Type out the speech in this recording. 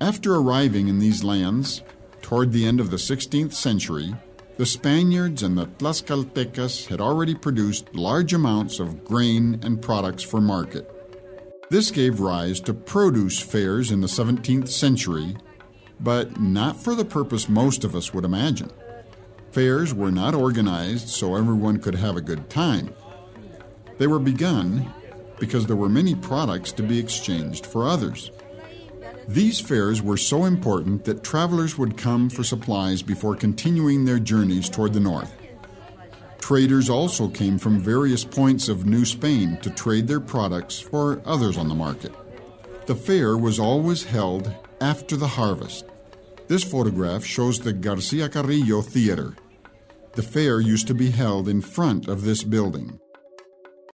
After arriving in these lands, toward the end of the 16th century, the Spaniards and the Tlaxcaltecas had already produced large amounts of grain and products for market. This gave rise to produce fairs in the 17th century, but not for the purpose most of us would imagine. Fairs were not organized so everyone could have a good time. They were begun because there were many products to be exchanged for others. These fairs were so important that travelers would come for supplies before continuing their journeys toward the north. Traders also came from various points of New Spain to trade their products for others on the market. The fair was always held after the harvest. This photograph shows the Garcia Carrillo Theater. The fair used to be held in front of this building.